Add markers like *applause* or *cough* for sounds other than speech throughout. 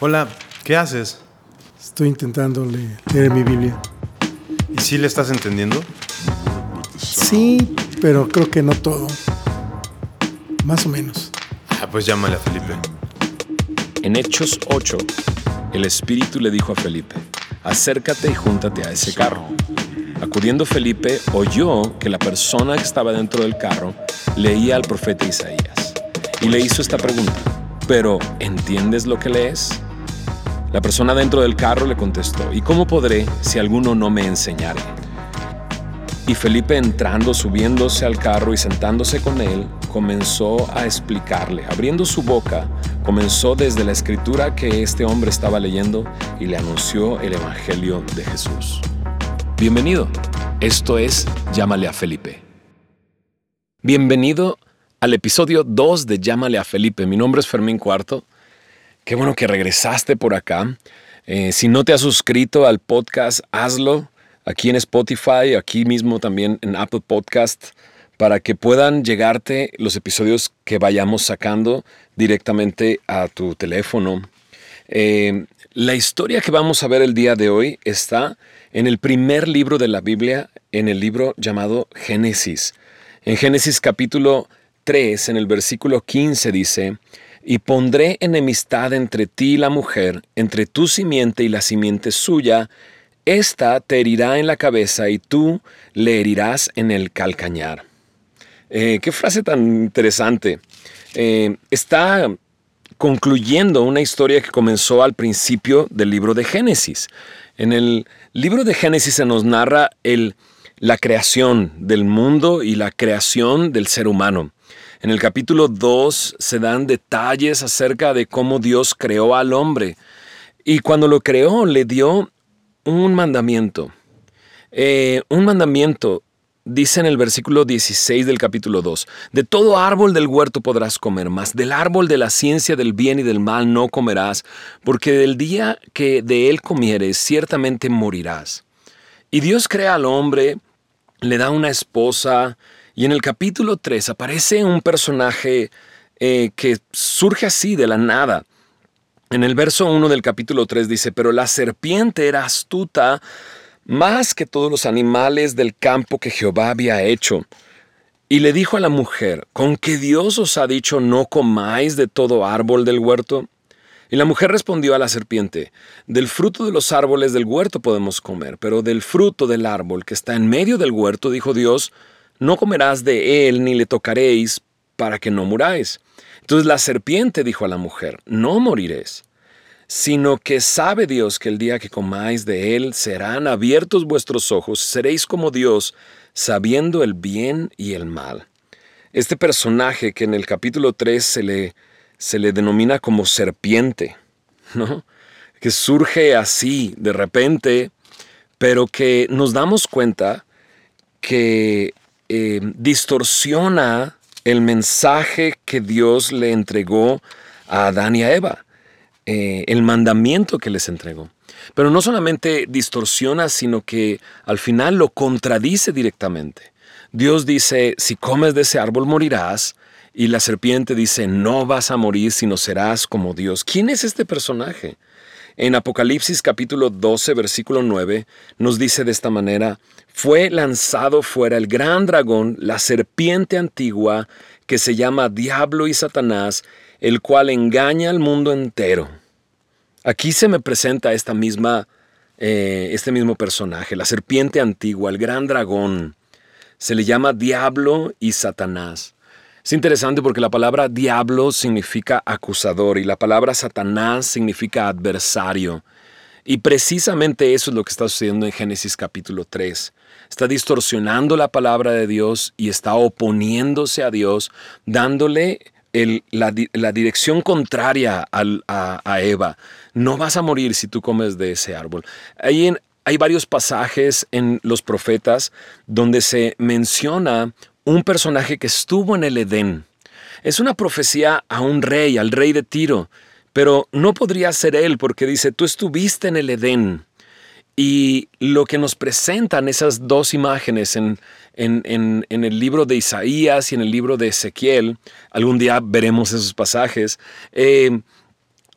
Hola, ¿qué haces? Estoy intentando le- leer mi Biblia. ¿Y si le estás entendiendo? Sí, pero creo que no todo. Más o menos. Ah, pues llámale a Felipe. En Hechos 8, el Espíritu le dijo a Felipe, acércate y júntate a ese carro. Acudiendo Felipe, oyó que la persona que estaba dentro del carro leía al profeta Isaías y le hizo esta pregunta, pero ¿entiendes lo que lees? La persona dentro del carro le contestó, ¿y cómo podré si alguno no me enseñare? Y Felipe entrando, subiéndose al carro y sentándose con él, comenzó a explicarle. Abriendo su boca, comenzó desde la escritura que este hombre estaba leyendo y le anunció el Evangelio de Jesús. Bienvenido. Esto es Llámale a Felipe. Bienvenido al episodio 2 de Llámale a Felipe. Mi nombre es Fermín Cuarto. Qué bueno que regresaste por acá. Eh, si no te has suscrito al podcast, hazlo aquí en Spotify, aquí mismo también en Apple Podcast, para que puedan llegarte los episodios que vayamos sacando directamente a tu teléfono. Eh, la historia que vamos a ver el día de hoy está en el primer libro de la Biblia, en el libro llamado Génesis. En Génesis capítulo 3, en el versículo 15 dice, y pondré enemistad entre ti y la mujer, entre tu simiente y la simiente suya, ésta te herirá en la cabeza y tú le herirás en el calcañar. Eh, qué frase tan interesante. Eh, está concluyendo una historia que comenzó al principio del libro de Génesis. En el libro de Génesis se nos narra la creación del mundo y la creación del ser humano. En el capítulo 2 se dan detalles acerca de cómo Dios creó al hombre. Y cuando lo creó le dio un mandamiento. Eh, un mandamiento dice en el versículo 16 del capítulo 2, de todo árbol del huerto podrás comer, mas del árbol de la ciencia del bien y del mal no comerás, porque del día que de él comieres ciertamente morirás. Y Dios crea al hombre, le da una esposa, y en el capítulo 3 aparece un personaje eh, que surge así de la nada. En el verso 1 del capítulo 3 dice, pero la serpiente era astuta más que todos los animales del campo que Jehová había hecho. Y le dijo a la mujer, ¿con qué Dios os ha dicho no comáis de todo árbol del huerto? Y la mujer respondió a la serpiente, del fruto de los árboles del huerto podemos comer, pero del fruto del árbol que está en medio del huerto, dijo Dios, no comerás de él ni le tocaréis para que no muráis. Entonces la serpiente dijo a la mujer, no moriréis sino que sabe Dios que el día que comáis de él serán abiertos vuestros ojos, seréis como Dios, sabiendo el bien y el mal. Este personaje que en el capítulo 3 se le, se le denomina como serpiente, *laughs* ¿no? que surge así de repente, pero que nos damos cuenta que eh, distorsiona el mensaje que Dios le entregó a Adán y a Eva eh, el mandamiento que les entregó. Pero no solamente distorsiona, sino que al final lo contradice directamente. Dios dice, si comes de ese árbol morirás, y la serpiente dice, no vas a morir, sino serás como Dios. ¿Quién es este personaje? En Apocalipsis capítulo 12, versículo 9, nos dice de esta manera, fue lanzado fuera el gran dragón, la serpiente antigua, que se llama Diablo y Satanás, el cual engaña al mundo entero. Aquí se me presenta esta misma, eh, este mismo personaje, la serpiente antigua, el gran dragón. Se le llama Diablo y Satanás. Es interesante porque la palabra diablo significa acusador y la palabra Satanás significa adversario. Y precisamente eso es lo que está sucediendo en Génesis capítulo 3. Está distorsionando la palabra de Dios y está oponiéndose a Dios, dándole la, dirección contraria a, Eva. No vas a morir si tú comes de ese árbol. Hay varios pasajes en los profetas donde se menciona un personaje que estuvo en el Edén. Es una profecía a un rey, al rey de Tiro, pero no podría ser él porque dice, tú estuviste en el Edén. Y lo que nos presentan esas dos imágenes en, en, en, el libro de Isaías y en el libro de Ezequiel, algún día veremos esos pasajes, eh,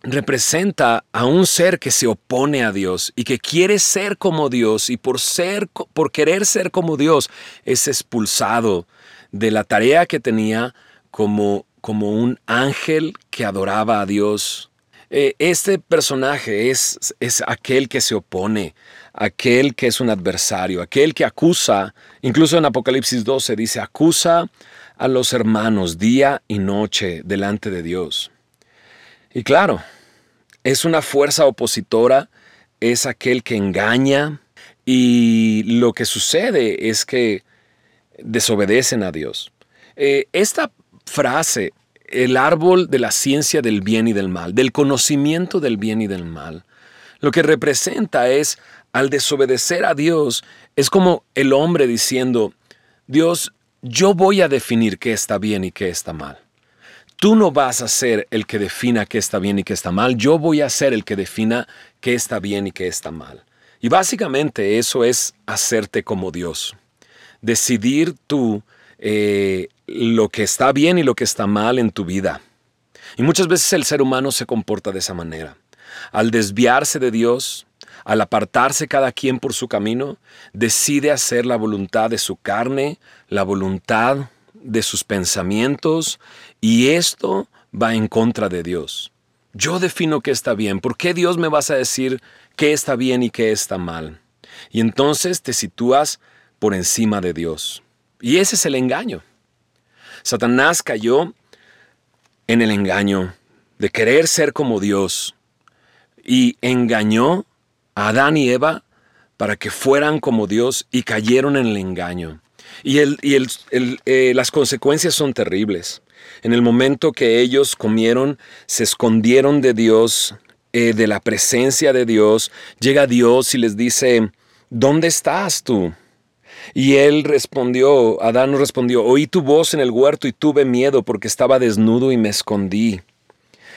representa a un ser que se opone a Dios y que quiere ser como Dios y por ser por querer ser como Dios es expulsado de la tarea que tenía como como un ángel que adoraba a Dios. Eh, este personaje es, es aquel que se opone, aquel que es un adversario, aquel que acusa, incluso en Apocalipsis 12 dice, acusa a los hermanos día y noche delante de Dios. Y claro, es una fuerza opositora, es aquel que engaña y lo que sucede es que desobedecen a Dios. Eh, esta frase, el árbol de la ciencia del bien y del mal, del conocimiento del bien y del mal, lo que representa es, al desobedecer a Dios, es como el hombre diciendo, Dios, yo voy a definir qué está bien y qué está mal. Tú no vas a ser el que defina qué está bien y qué está mal, yo voy a ser el que defina qué está bien y qué está mal. Y básicamente eso es hacerte como Dios. Decidir tú eh, lo que está bien y lo que está mal en tu vida. Y muchas veces el ser humano se comporta de esa manera. Al desviarse de Dios, al apartarse cada quien por su camino, decide hacer la voluntad de su carne, la voluntad de sus pensamientos, y esto va en contra de Dios. Yo defino qué está bien. ¿Por qué Dios me vas a decir qué está bien y qué está mal? Y entonces te sitúas por encima de Dios. Y ese es el engaño. Satanás cayó en el engaño de querer ser como Dios y engañó a Adán y Eva para que fueran como Dios y cayeron en el engaño. Y, el, y el, eh, las consecuencias son terribles. En el momento que ellos comieron, se escondieron de Dios, eh, de la presencia de Dios, llega Dios y les dice, ¿dónde estás tú? Y él respondió, Adán respondió, oí tu voz en el huerto y tuve miedo porque estaba desnudo y me escondí.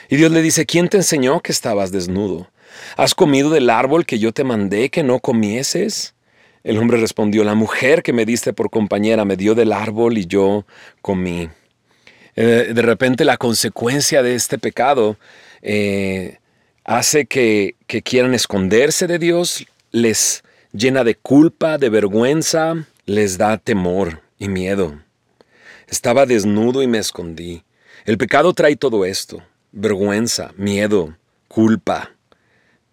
Y Dios le dice, ¿quién te enseñó que estabas desnudo? ¿Has comido del árbol que yo te mandé que no comieses? El hombre respondió, la mujer que me diste por compañera me dio del árbol y yo comí. Eh, de repente la consecuencia de este pecado eh, hace que, que quieran esconderse de Dios, les llena de culpa, de vergüenza, les da temor y miedo. Estaba desnudo y me escondí. El pecado trae todo esto, vergüenza, miedo, culpa.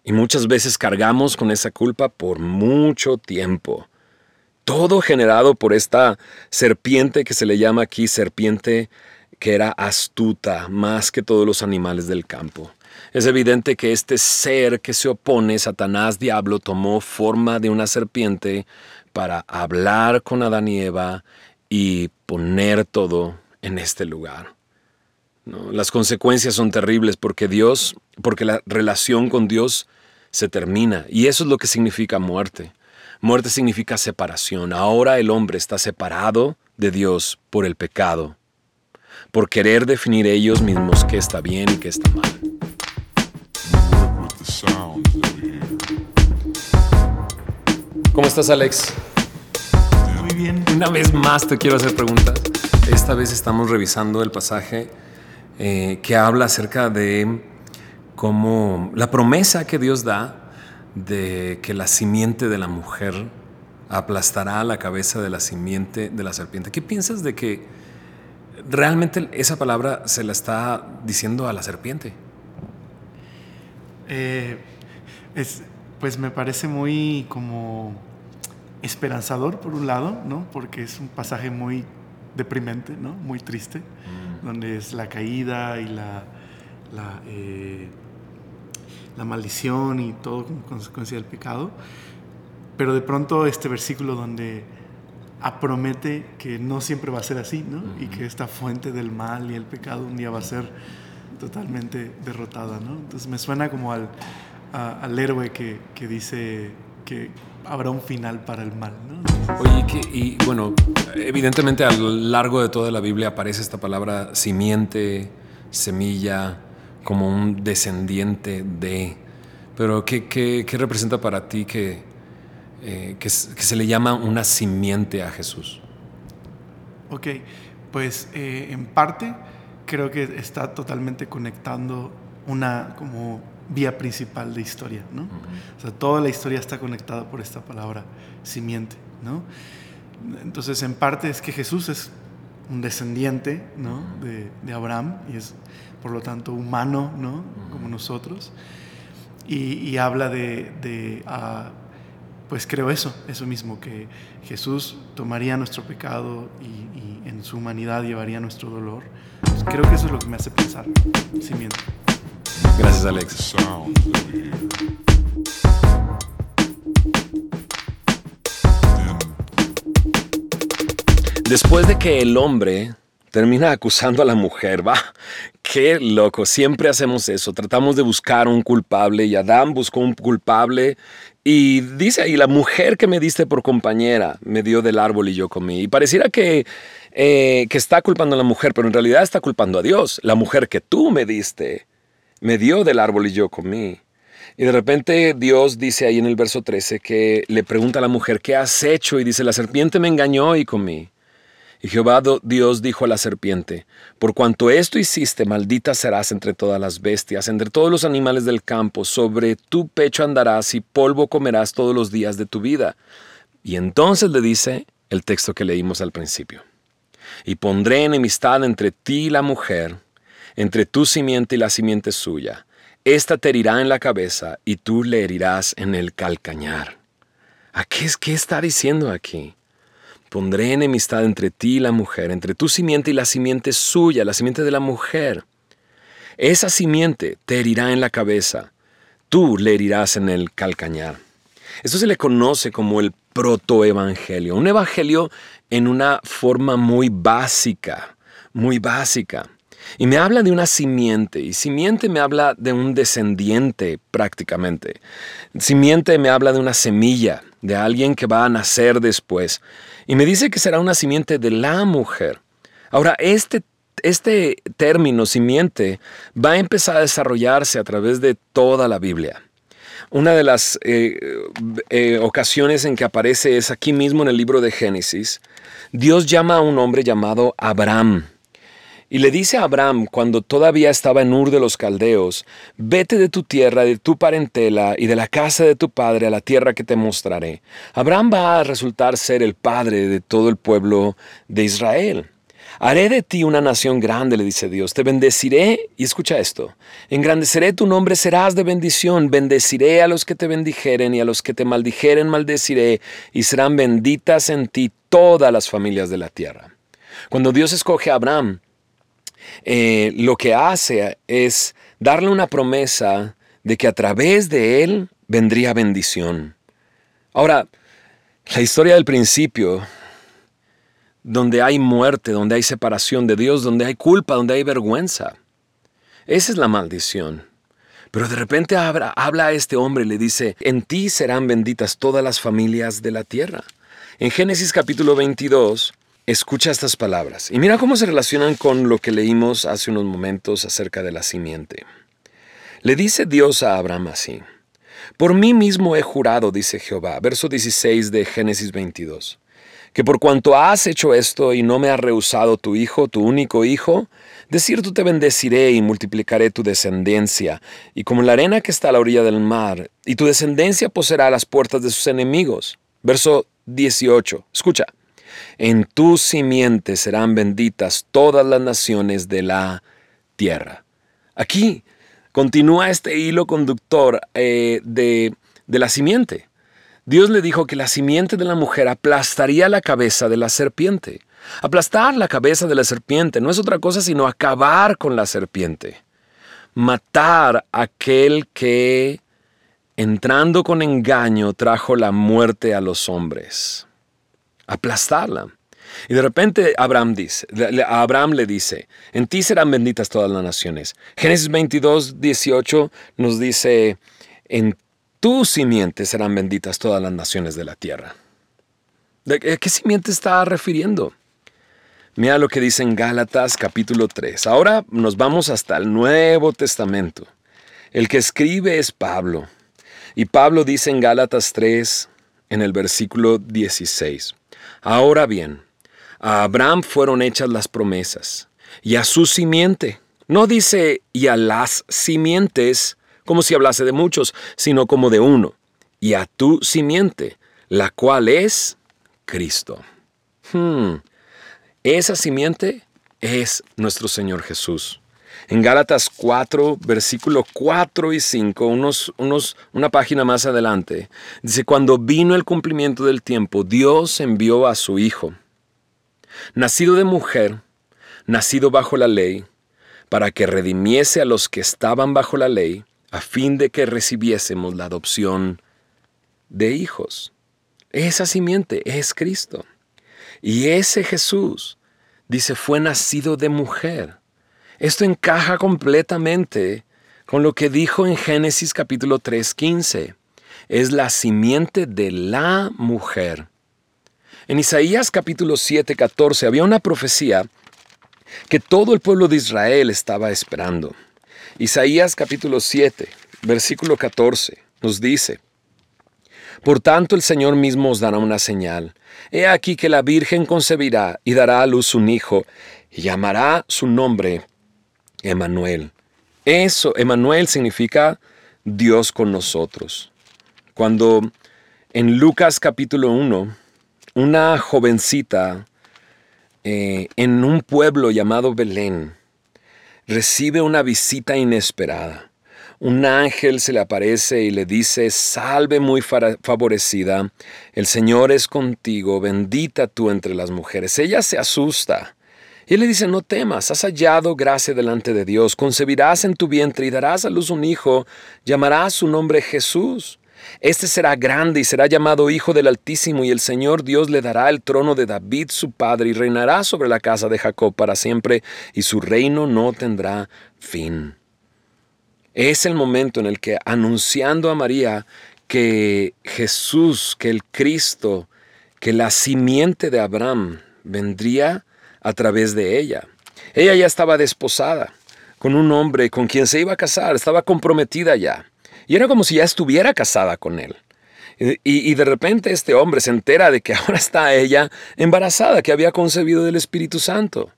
Y muchas veces cargamos con esa culpa por mucho tiempo. Todo generado por esta serpiente que se le llama aquí serpiente que era astuta más que todos los animales del campo. Es evidente que este ser que se opone, Satanás, diablo, tomó forma de una serpiente para hablar con Adán y Eva y poner todo en este lugar. Las consecuencias son terribles porque Dios, porque la relación con Dios se termina y eso es lo que significa muerte. Muerte significa separación. Ahora el hombre está separado de Dios por el pecado, por querer definir ellos mismos qué está bien y qué está mal. ¿Cómo estás, Alex? Muy bien. Una vez más te quiero hacer preguntas. Esta vez estamos revisando el pasaje eh, que habla acerca de cómo la promesa que Dios da de que la simiente de la mujer aplastará la cabeza de la simiente de la serpiente. ¿Qué piensas de que realmente esa palabra se la está diciendo a la serpiente? Eh, es, pues me parece muy como esperanzador por un lado, ¿no? Porque es un pasaje muy deprimente, ¿no? Muy triste, mm. donde es la caída y la, la, eh, la maldición y todo como consecuencia del pecado. Pero de pronto este versículo donde promete que no siempre va a ser así, ¿no? Y que esta fuente del mal y el pecado un día va a ser totalmente derrotada, ¿no? Entonces me suena como al, al héroe que, que, dice que habrá un final para el mal, ¿no? Oye, y bueno, evidentemente a lo largo de toda la Biblia aparece esta palabra simiente, semilla, como un descendiente de... Pero ¿qué, qué, qué representa para ti que, eh, que, que, se le llama una simiente a Jesús? Ok, pues eh, en parte creo que está totalmente conectando una como vía principal de historia, ¿no? O sea, toda la historia está conectada por esta palabra simiente, ¿no? Entonces, en parte es que Jesús es un descendiente, ¿no? de, de, Abraham y es, por lo tanto, humano, ¿no? Como nosotros. Y, y habla de, de uh, pues creo eso, eso mismo, que Jesús tomaría nuestro pecado y, y en su humanidad llevaría nuestro dolor. Creo que eso es lo que me hace pensar, simiente. Gracias, Alex. Después de que el hombre termina acusando a la mujer, va, qué loco, siempre hacemos eso, tratamos de buscar un culpable y Adán buscó un culpable y dice ahí, la mujer que me diste por compañera me dio del árbol y yo comí. Y pareciera que, eh, que está culpando a la mujer, pero en realidad está culpando a Dios, la mujer que tú me diste me dio del árbol y yo comí. Y de repente Dios dice ahí en el verso 13 que le pregunta a la mujer, ¿qué has hecho? Y dice, la serpiente me engañó y comí. Y Jehová Dios dijo a la serpiente, por cuanto esto hiciste, maldita serás entre todas las bestias, entre todos los animales del campo, sobre tu pecho andarás y polvo comerás todos los días de tu vida. Y entonces le dice el texto que leímos al principio. Y pondré enemistad entre ti y la mujer, entre tu simiente y la simiente suya. Esta te herirá en la cabeza y tú le herirás en el calcañar. ¿A qué, es, qué está diciendo aquí? Pondré enemistad entre ti y la mujer, entre tu simiente y la simiente suya, la simiente de la mujer. Esa simiente te herirá en la cabeza, tú le herirás en el calcañar. Esto se le conoce como el protoevangelio, un evangelio en una forma muy básica, muy básica. Y me habla de una simiente, y simiente me habla de un descendiente prácticamente. Simiente me habla de una semilla, de alguien que va a nacer después. Y me dice que será una simiente de la mujer. Ahora, este, este término simiente va a empezar a desarrollarse a través de toda la Biblia. Una de las eh, eh, ocasiones en que aparece es aquí mismo en el libro de Génesis. Dios llama a un hombre llamado Abraham. Y le dice a Abraham, cuando todavía estaba en Ur de los Caldeos, vete de tu tierra, de tu parentela y de la casa de tu padre a la tierra que te mostraré. Abraham va a resultar ser el padre de todo el pueblo de Israel. Haré de ti una nación grande, le dice Dios. Te bendeciré, y escucha esto, engrandeceré tu nombre, serás de bendición. Bendeciré a los que te bendijeren y a los que te maldijeren, maldeciré, y serán benditas en ti todas las familias de la tierra. Cuando Dios escoge a Abraham, eh, lo que hace es darle una promesa de que a través de él vendría bendición. Ahora, la historia del principio, donde hay muerte, donde hay separación de Dios, donde hay culpa, donde hay vergüenza, esa es la maldición. Pero de repente habla, habla a este hombre y le dice, en ti serán benditas todas las familias de la tierra. En Génesis capítulo 22, Escucha estas palabras y mira cómo se relacionan con lo que leímos hace unos momentos acerca de la simiente. Le dice Dios a Abraham así, Por mí mismo he jurado, dice Jehová, verso 16 de Génesis 22, que por cuanto has hecho esto y no me has rehusado tu hijo, tu único hijo, de cierto te bendeciré y multiplicaré tu descendencia, y como la arena que está a la orilla del mar, y tu descendencia poseerá las puertas de sus enemigos. Verso 18, escucha. En tu simiente serán benditas todas las naciones de la tierra. Aquí continúa este hilo conductor eh, de, de la simiente. Dios le dijo que la simiente de la mujer aplastaría la cabeza de la serpiente. Aplastar la cabeza de la serpiente no es otra cosa sino acabar con la serpiente. Matar a aquel que, entrando con engaño, trajo la muerte a los hombres aplastarla. Y de repente Abraham dice, a Abraham le dice, en ti serán benditas todas las naciones. Génesis 22, 18 nos dice, en tu simiente serán benditas todas las naciones de la tierra. ¿De qué simiente está refiriendo? Mira lo que dice en Gálatas capítulo 3. Ahora nos vamos hasta el Nuevo Testamento. El que escribe es Pablo. Y Pablo dice en Gálatas 3, en el versículo 16. Ahora bien, a Abraham fueron hechas las promesas, y a su simiente, No dice y a las simientes como si hablase de muchos, sino como de uno, y a tu simiente, la cual es Cristo. Hmm. Esa simiente es nuestro Señor Jesús. En Gálatas 4, versículo 4 y 5, unos, unos, una página más adelante, dice, cuando vino el cumplimiento del tiempo, Dios envió a su Hijo, nacido de mujer, nacido bajo la ley, para que redimiese a los que estaban bajo la ley, a fin de que recibiésemos la adopción de hijos. Esa simiente es Cristo. Y ese Jesús, dice, fue nacido de mujer. Esto encaja completamente con lo que dijo en Génesis capítulo 3:15. Es la simiente de la mujer. En Isaías capítulo 7:14 había una profecía que todo el pueblo de Israel estaba esperando. Isaías capítulo 7, versículo 14 nos dice, Por tanto el Señor mismo os dará una señal. He aquí que la Virgen concebirá y dará a luz un hijo, y llamará su nombre Emanuel. Eso, Emanuel significa Dios con nosotros. Cuando en Lucas capítulo 1, una jovencita eh, en un pueblo llamado Belén recibe una visita inesperada. Un ángel se le aparece y le dice, salve muy favorecida, el Señor es contigo, bendita tú entre las mujeres. Ella se asusta y él le dice, no temas, has hallado gracia delante de Dios, concebirás en tu vientre y darás a luz un hijo, llamarás su nombre Jesús. Este será grande y será llamado Hijo del Altísimo, y el Señor Dios le dará el trono de David su padre, y reinará sobre la casa de Jacob para siempre, y su reino no tendrá fin. Es el momento en el que, anunciando a María que Jesús, que el Cristo, que la simiente de Abraham vendría a través de ella. Ella ya estaba desposada con un hombre con quien se iba a casar, estaba comprometida ya. Y era como si ya estuviera casada con él. Y, y, de repente este hombre se entera de que *laughs* ahora está ella embarazada, que había concebido del Espíritu Santo.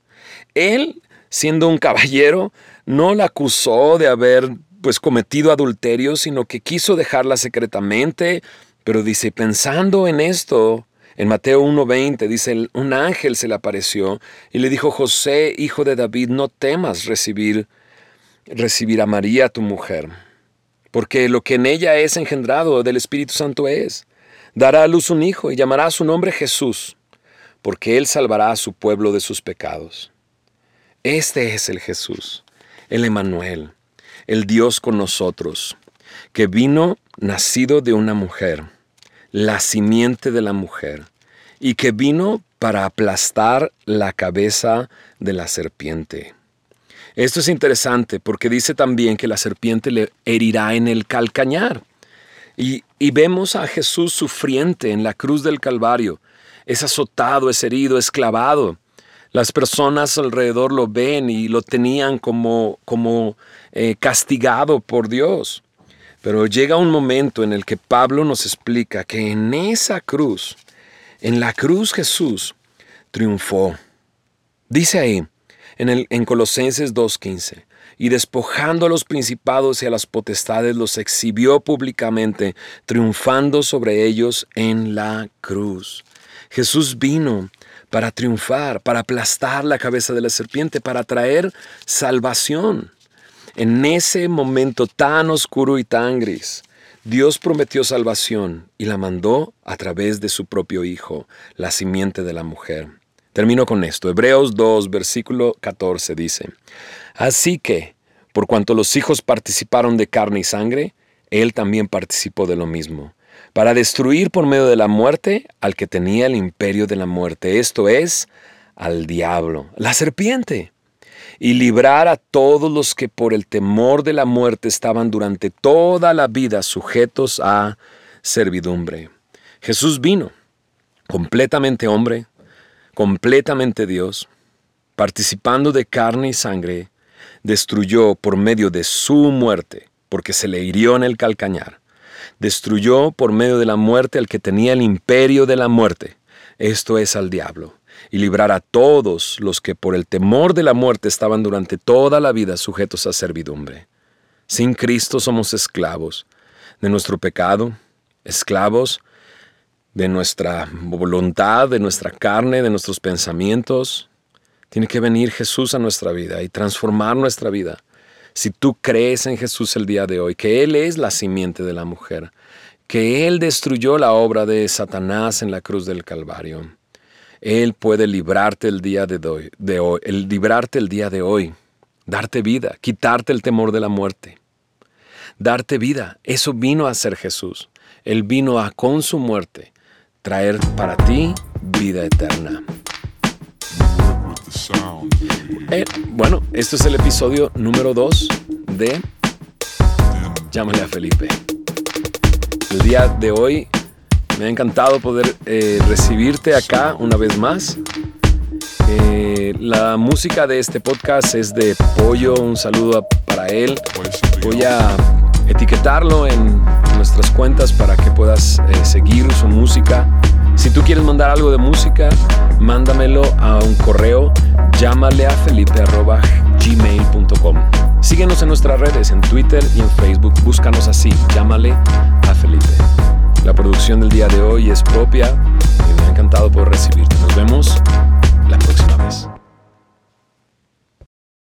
Él, siendo un caballero, no la acusó de haber pues cometido adulterio, sino que quiso dejarla secretamente, pero dice, pensando en esto, en Mateo 1.20 dice, un ángel se le apareció y le dijo, José, hijo de David, no temas recibir, recibir a María, tu mujer, porque lo que en ella es engendrado del Espíritu Santo es. Dará a luz un hijo y llamará su nombre Jesús, porque él salvará a su pueblo de sus pecados. Este es el Jesús, el Emanuel, el Dios con nosotros, que vino nacido de una mujer la simiente de la mujer, y que vino para aplastar la cabeza de la serpiente. Esto es interesante porque dice también que la serpiente le herirá en el calcañar. Y, y, vemos a Jesús sufriente en la cruz del Calvario. Es azotado, es herido, es clavado. Las personas alrededor lo ven y lo tenían como, como eh, castigado por Dios. Pero llega un momento en el que Pablo nos explica que en esa cruz, en la cruz Jesús triunfó. Dice ahí, en, Colosenses 2.15, y despojando a los principados y a las potestades los exhibió públicamente, triunfando sobre ellos en la cruz. Jesús vino para triunfar, para aplastar la cabeza de la serpiente, para traer salvación. En ese momento tan oscuro y tan gris, Dios prometió salvación y la mandó a través de su propio Hijo, la simiente de la mujer. Termino con esto. Hebreos 2, versículo 14 dice, Así que, por cuanto los hijos participaron de carne y sangre, Él también participó de lo mismo, para destruir por medio de la muerte al que tenía el imperio de la muerte, esto es, al diablo, la serpiente y librar a todos los que por el temor de la muerte estaban durante toda la vida sujetos a servidumbre. Jesús vino, completamente hombre, completamente Dios, participando de carne y sangre, destruyó por medio de su muerte, porque se le hirió en el calcañar, destruyó por medio de la muerte al que tenía el imperio de la muerte, esto es al diablo y librar a todos los que por el temor de la muerte estaban durante toda la vida sujetos a servidumbre. Sin Cristo somos esclavos de nuestro pecado, esclavos de nuestra voluntad, de nuestra carne, de nuestros pensamientos. Tiene que venir Jesús a nuestra vida y transformar nuestra vida. Si tú crees en Jesús el día de hoy, que Él es la simiente de la mujer, que Él destruyó la obra de Satanás en la cruz del Calvario, Él puede librarte el día de hoy, el librarte el día de hoy, darte vida, quitarte el temor de la muerte, darte vida. Eso vino a ser Jesús. Él vino a con su muerte traer para ti vida eterna. Eh, bueno, este es el episodio número 2 de Llámale a Felipe. El día de hoy me ha encantado poder eh, recibirte acá una vez más. Eh, la música de este podcast es de Pollo, un saludo para él. Voy a etiquetarlo en nuestras cuentas para que puedas eh, seguir su música. Si tú quieres mandar algo de música, mándamelo a un correo, llámale a felipe.gmail.com. Síguenos en nuestras redes, en Twitter y en Facebook. Búscanos así, llámale a Felipe. La producción del día de hoy es propia y me ha encantado poder recibirte. Nos vemos la próxima vez.